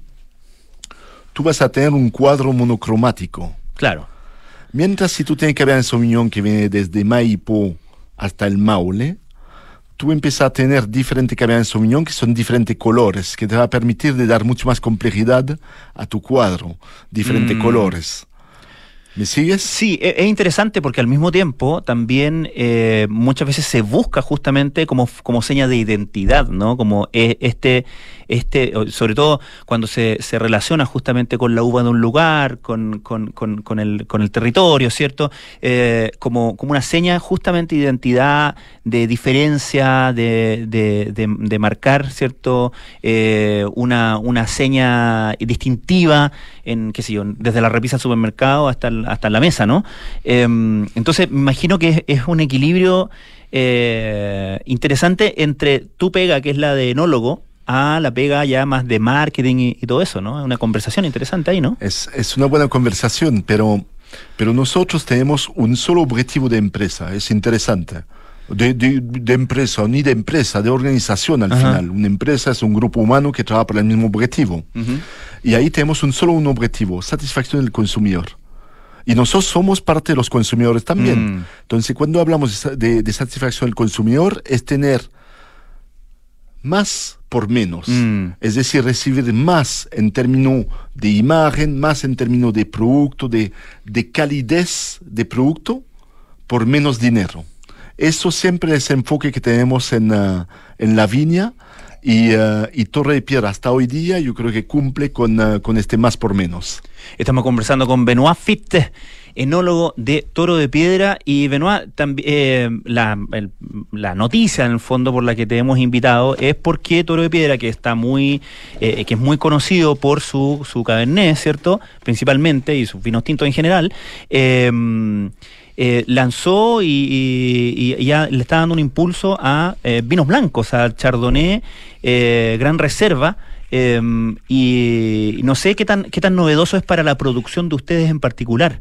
tú vas a tener un cuadro monocromático. Claro. Mientras si tú tienes Cabernet Sauvignon que viene desde Maipo hasta el Maule, tú empiezas a tener diferentes Cabernet Sauvignon que son diferentes colores, que te va a permitir de dar mucho más complejidad a tu cuadro, diferentes Mm. colores. ¿Me sigues? Sí, e- es interesante porque al mismo tiempo también eh, muchas veces se busca justamente como, como seña de identidad, ¿no? Como eh, este, este, sobre todo cuando se, se relaciona justamente con la uva de un lugar, con, con, con, el, con el territorio, ¿cierto? Eh, como, como una seña justamente de identidad, de diferencia, de, de, de- de marcar, ¿cierto? Eh, una, una seña distintiva en, qué sé yo, desde la repisa al supermercado hasta, el- hasta la mesa, ¿no? Em, entonces, me imagino que es, es un equilibrio eh, interesante entre tu pega, que es la de enólogo, a la pega ya más de marketing y, y todo eso, ¿no? Una conversación interesante ahí, ¿no? Es, es una buena conversación, pero, pero nosotros tenemos un solo objetivo de empresa, es interesante. De, de- de empresa, ni de empresa, de organización al Ajá. final. Una empresa es un grupo humano que trabaja para el mismo objetivo. Y ahí tenemos un solo un objetivo, satisfacción del consumidor. Y nosotros somos parte de los consumidores también. Mm. Entonces, cuando hablamos de de, satisfacción del consumidor, es tener más por menos. Mm. Es decir, recibir más en términos de imagen, más en términos de producto, de, de calidez de producto, por menos dinero. Eso siempre es el enfoque que tenemos en, ah, en la viña y, ah, y Torre de Piedra hasta hoy día yo creo que cumple con, ah, con este más por menos. Estamos conversando con Benoit Fitte, enólogo de Toro de Piedra. Y Benoit, eh, la, la noticia en el fondo por la que te hemos invitado es porque Toro de Piedra, que está muy, eh, que es muy conocido por su, su cabernet, ¿cierto? Principalmente, y sus vinos tintos en general, eh, eh, lanzó y, y- y ya le está dando un impulso a eh, vinos blancos, a Chardonnay, eh, Gran Reserva. eh, y no sé qué tan, qué tan novedoso es para la producción de ustedes en particular.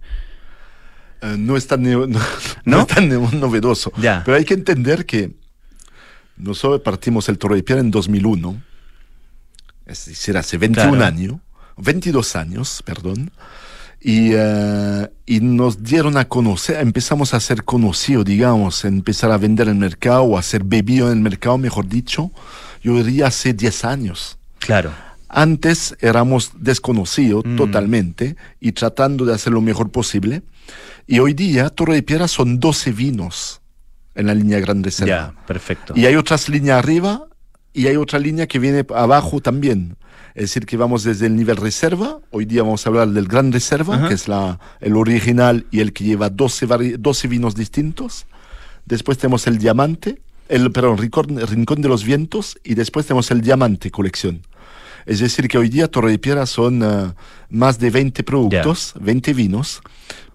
Eh, no es tan, neo- no, no es tan novedoso. Ya. Pero hay que entender que nosotros partimos el Torre de Piedra en 2001, es decir, hace 21 Claro. años, 22 años, perdón, y, eh, y nos dieron a conocer, empezamos a ser conocidos, digamos, empezar a vender en el mercado, o a ser bebido en el mercado, mejor dicho, yo diría hace 10 años. Claro. Antes éramos desconocidos totalmente y tratando de hacer lo mejor posible. Y hoy día, Torre de Piedra son 12 vinos en la línea Gran Reserva. Ya, perfecto. Y hay otras líneas arriba y hay otra línea que viene abajo también. Es decir, que vamos desde el nivel reserva, hoy día vamos a hablar del Gran Reserva, Ajá. que es la, el original y el que lleva 12, vari- 12 vinos distintos. Después tenemos el Diamante, el, perdón, Rincón, Rincón de los Vientos y después tenemos el Diamante colección. Es decir, que hoy día Torre de Piedra son ah, más de 20 productos, 20 vinos,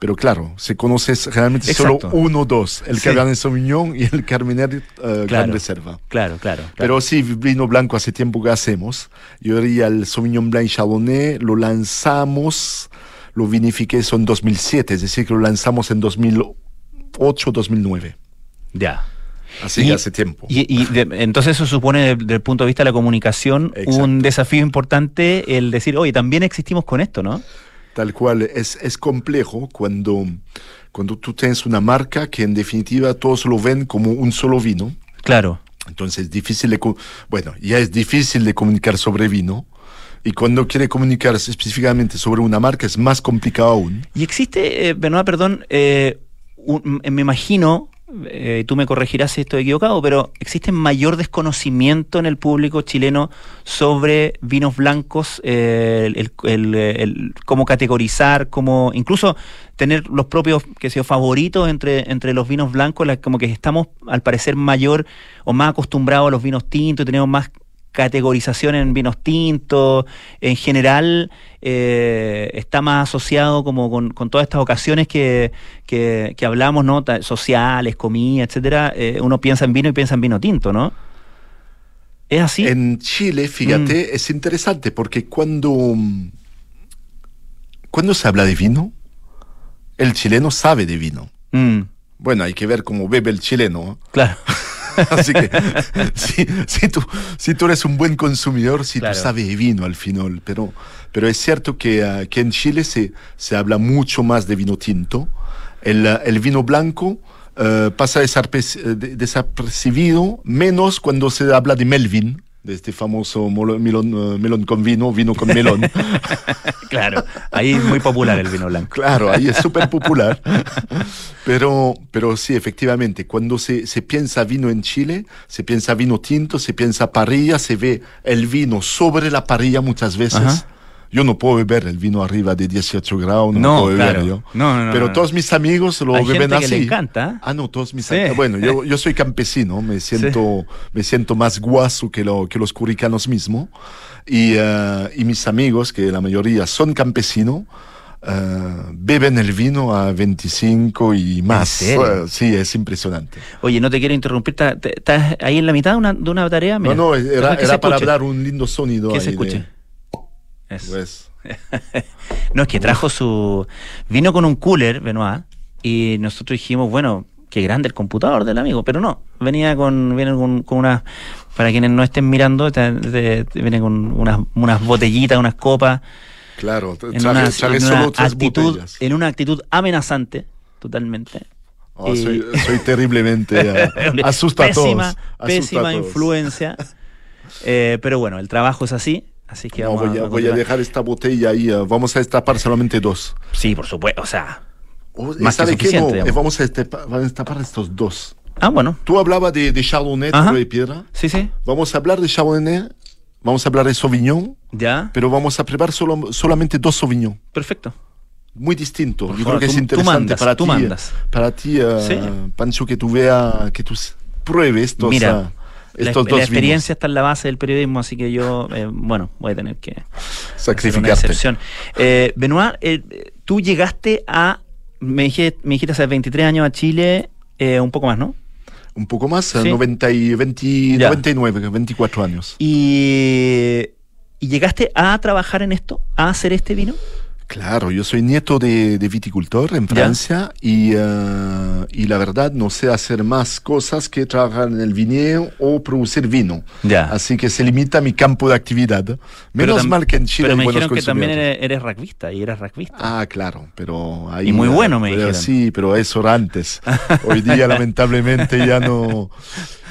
pero claro, se conoce generalmente solo uno o dos, el Sí. Cabernet Sauvignon y el Carmener Gran Claro. Reserva. Claro, claro. claro. Pero sí, vino blanco hace tiempo que hacemos. Yo diría el Sauvignon Blanc Chardonnay, lo lanzamos, lo vinifiqué eso en 2007, es decir, que lo lanzamos en 2008, 2009. Ya. Así Y- que hace tiempo. Y, y de- entonces eso supone, de- desde el punto de vista de la comunicación, un desafío importante el decir, oye, también existimos con esto, ¿no? Tal cual, es, es complejo cuando, cuando tú tienes una marca que en definitiva todos lo ven como un solo vino. Claro. Entonces es difícil de, bueno, ya es difícil de comunicar sobre vino. Y cuando quiere comunicar específicamente sobre una marca es más complicado aún. Y existe, eh, Benoit, perdón, eh, un- me imagino eh, tú me corregirás si estoy equivocado, pero existe mayor desconocimiento en el público chileno sobre vinos blancos, eh, el, cómo categorizar, cómo incluso tener los propios que sea, favoritos entre, entre los vinos blancos, la- como que estamos al parecer mayor o más acostumbrados a los vinos tintos, tenemos más categorización en vinos tintos, en general eh, está más asociado como con, con todas estas ocasiones que, que, que hablamos, ¿no? Sociales, comida, etcétera, eh, uno piensa en vino y piensa en vino tinto, ¿no? ¿Es así? En Chile, fíjate, es interesante porque cuando, mm, cuando se habla de vino, el chileno sabe de vino. Mm, Bueno, hay que ver cómo bebe el chileno. claro. Así que si, si tú, si tú eres un buen consumidor, si Claro. tú sabes vino al final. Pero, pero es cierto que, ah, que en Chile se, se habla mucho más de vino tinto. El, ah, el vino blanco eh, pasa eh, de- desapercibido, menos cuando se habla de Melvin, de este famoso melón, eh, melón con vino, vino con melón. claro, ahí es muy popular el vino blanco. Claro, ahí es súper popular. Pero, pero sí, efectivamente, cuando se, se piensa vino en Chile, se piensa vino tinto, se piensa parrilla, se ve el vino sobre la parrilla muchas veces. Ajá. Yo no puedo beber el vino arriba de 18 grados, no, No, puedo beber claro. yo. No, no, no, pero todos mis amigos lo Hay beben gente que así. le encanta. Ah, no, todos mis Sí. amigos. Bueno, yo, yo soy campesino, me siento, me siento más guaso que, lo, que los curicanos mismos. Y, eh, y mis amigos, que la mayoría son campesinos, eh, beben el vino a 25 y más. Eh, sí, es impresionante. Oye, no te quiero interrumpir, ¿estás- ¿estás ahí en la mitad de una, de una tarea? Mira, no, no, era, que era para escuche. hablar un lindo sonido. Que ahí se de- escuche. Eso. pues. No, es que trajo su. Vino con un cooler, Benoit, y nosotros dijimos, bueno, qué grande el computador del amigo, pero no, venía con. Viene con, con unas. Para quienes no estén mirando, te- te- te- viene con unas, unas botellitas, unas copas. Claro, En una, traje en solo una tres actitud, botellas. en una actitud amenazante, totalmente. Oh, Y- soy, soy terriblemente eh, asusta a todos. pésima, asusta a pésima todos. influencia. Eh, pero bueno, el trabajo es así, así que No, vamos voy, a, voy a dejar esta botella ahí. eh, vamos a destapar solamente dos. Sí, por supuesto, o sea, Oh, más que suficiente, No, eh, vamos a destapar, a destapar estos dos. Ah, bueno. Tú hablabas de, de Chardonnay, de piedra. Sí, sí. Vamos a hablar de Chardonnay, vamos a hablar de Sauvignon, Ya, pero vamos a preparar solo, solamente dos Sauvignon. perfecto. Muy distinto. Por Yo favor, creo que es tú- tú interesante mandas, para ti. mandas. Para ti, eh, Sí. Pancho, que tú veas, que tú pruebes estos, Mira, la, estos la dos experiencia está en la base del periodismo, así que yo, eh, bueno, voy a tener que Sacrificarte. excepción. Eh, Benoit, eh, tú llegaste a, me dijiste, me dijiste hace 23 años a Chile, eh, un poco más, ¿no? Un poco más, Sí. 90 y 20 Ya. 99, 24 años. Y, y llegaste a trabajar en esto, a hacer este vino. Claro, yo soy nieto de, de viticultor en. Francia y, y la verdad no sé hacer más cosas que trabajar en el viñedo o producir vino. Ya. Así que se limita mi campo de actividad. Menos mal que en Chile Pero me dijeron que también eres, eres rugbyista y eres rugbyista. Ah, claro, pero ahí... Y muy bueno, me pero dijeron. Sí, pero eso era antes. Hoy día lamentablemente ya no...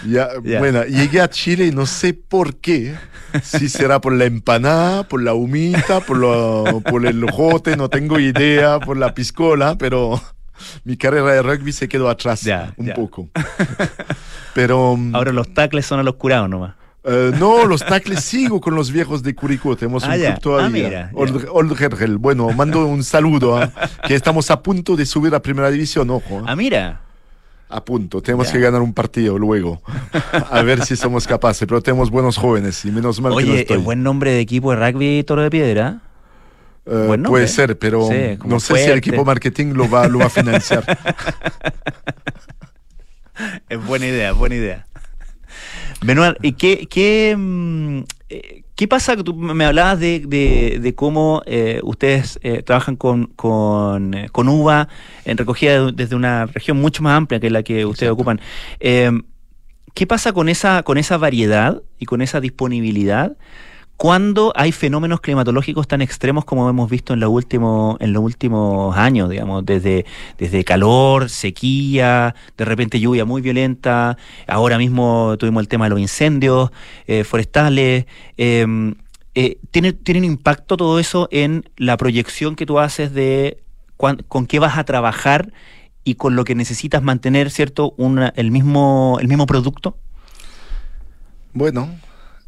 Ya, Ya. Bueno, llegué a Chile y no sé por qué. Si será por la empanada, por la humita, por, lo- por el jote, no tengo idea, por la piscola, pero mi carrera de rugby se quedó atrás Ya, un ya. poco. Pero... mm, Ahora los tacles son a los curados nomás. eh, no, los tacles sigo con los viejos de Curicó. Tenemos Ah, un club todavía. Ah. Old, Old. Bueno, mando un saludo. ¿ah? que estamos a punto de subir a primera división, ojo. Ah, mira. A punto. Tenemos Ya. que ganar un partido luego. A ver si somos capaces. Pero tenemos buenos jóvenes y menos mal que no Oye, estoy. es buen nombre de equipo de rugby Toro de Piedra. Eh, buen puede ser, pero Sí, no sé si el equipo marketing lo va, lo va a financiar. Es buena idea, buena idea. Benoit, ¿y qué, qué, mm, eh, qué pasa? Tú me hablabas de, de- de cómo eh, ustedes eh, trabajan con, con, eh, con uva en recogida de- desde una región mucho más amplia que la que ustedes ocupan. Eh, ¿Qué pasa con esa, con esa variedad y con esa disponibilidad cuando hay fenómenos climatológicos tan extremos como hemos visto en, lo último, en los últimos años, digamos, desde, desde calor, sequía, de repente lluvia muy violenta, ahora mismo tuvimos el tema de los incendios eh, forestales. eh, eh, ¿tiene, ¿Tiene un impacto todo eso en la proyección que tú haces de cuán- con qué vas a trabajar y con lo que necesitas mantener, ¿cierto? Una, el, mismo, el mismo producto. Bueno,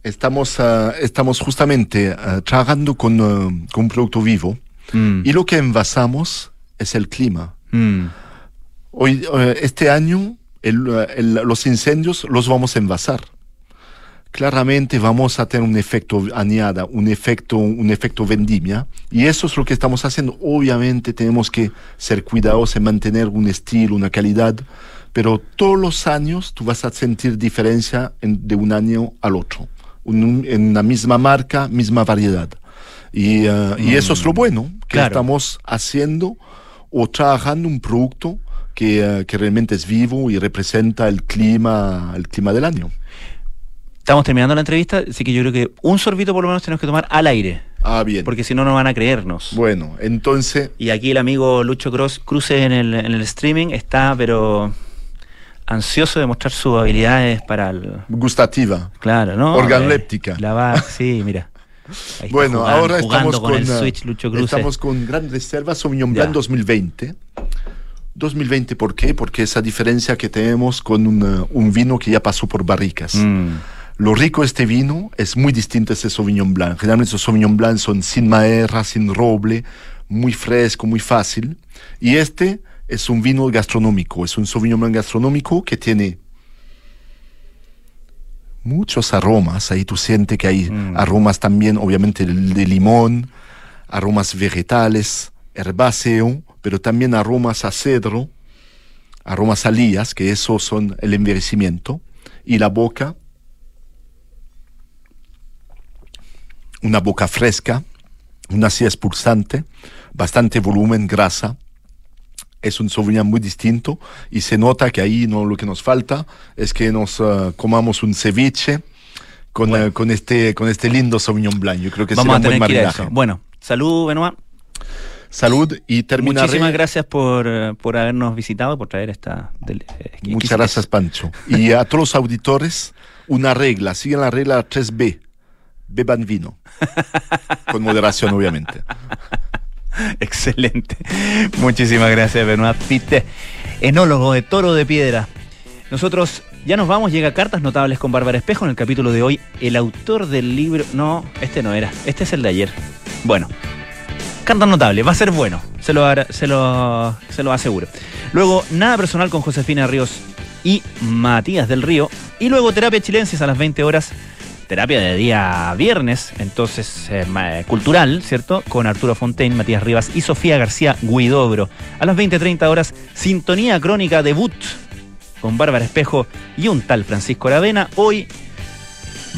estamos, ah, estamos justamente ah, trabajando con, ah, con un producto vivo Mm. y lo que envasamos es el clima. Mm. Hoy, este año el, el- los incendios los vamos a envasar. Claramente vamos a tener un efecto añada, un efecto, un efecto vendimia, y eso es lo que estamos haciendo. Obviamente tenemos que ser cuidadosos en mantener un estilo, una calidad, pero todos los años tú vas a sentir diferencia en- de un año al otro, Un- en la misma marca, misma variedad. Y, eh, y eso es lo bueno, que Claro. estamos haciendo o trabajando un producto que, eh, que realmente es vivo y representa el clima, el clima del año. Estamos terminando la entrevista, así que yo creo que un sorbito por lo menos tenemos que tomar al aire. Ah, bien. Porque si no, no van a creernos. Bueno, entonces... Y aquí el amigo Lucho Cross Cruce en el, en el streaming está, pero ansioso de mostrar sus habilidades para el... Gustativa. Claro, ¿no? Organléptica. Eh, La va, sí, mira. Ahí Bueno, jugando- ahora estamos con, con, el eh, Switch Lucho. Estamos con Gran Reserva Sauvignon. Blanc 2020. 2020, ¿por qué? Porque esa diferencia que tenemos con un, eh, un vino que ya pasó por barricas. Mm. Lo rico de este vino es muy distinto a ese Sauvignon Blanc. Generalmente los Sauvignon Blanc son sin maerra, sin roble, muy fresco, muy fácil. Y este es un vino gastronómico, es un Sauvignon Blanc gastronómico que tiene muchos aromas. Ahí tú sientes que hay aromas también, obviamente, de, limón, aromas vegetales, herbáceo, pero también aromas a cedro, aromas a lías, que esos son el envejecimiento. Y la boca, una boca fresca, una acidez pulsante, bastante volumen, grasa. Es un Sauvignon muy distinto y se nota que ahí no, lo que nos falta es que nos eh, comamos un ceviche con, eh, con, este, con este lindo Sauvignon Blanc. Yo creo que Vamos a será un buen tener que ir a eso. Bueno, salud, Benoit. Salud y terminaré. Muchísimas gracias por, eh, por habernos visitado, por traer esta... del- eh, Muchas gracias, Pancho. Y a todos los auditores, una regla, sigan la regla 3B. Beban vino. Con moderación, obviamente. Excelente. Muchísimas gracias, Benoit Pite, enólogo de Toro de Piedra. Nosotros ya nos vamos, llega Cartas Notables con Bárbara Espejo. En el capítulo de hoy, el autor del libro. No, este no era, este es el de ayer. Bueno, Cartas Notables, va a ser bueno, se lo, se lo, se lo aseguro. Luego, Nada Personal con Josefina Ríos y Matías del Río. Y luego, Terapia Chilensis a las 20 horas. Terapia de día viernes, entonces eh, eh, cultural, ¿cierto? Con Arturo Fontaine, Matías Rivas y Sofía García Guidobro. A las 20.30 horas, Sintonía Crónica Debut con Bárbara Espejo y un tal Francisco Aravena. Hoy,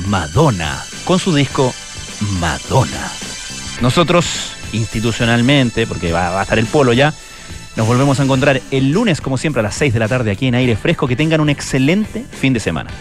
Madonna, con su disco Madonna. Nosotros, institucionalmente, porque va, va a estar el polo ya, nos volvemos a encontrar el lunes, como siempre, a las 6 de la tarde aquí en Aire Fresco. Que tengan un excelente fin de semana.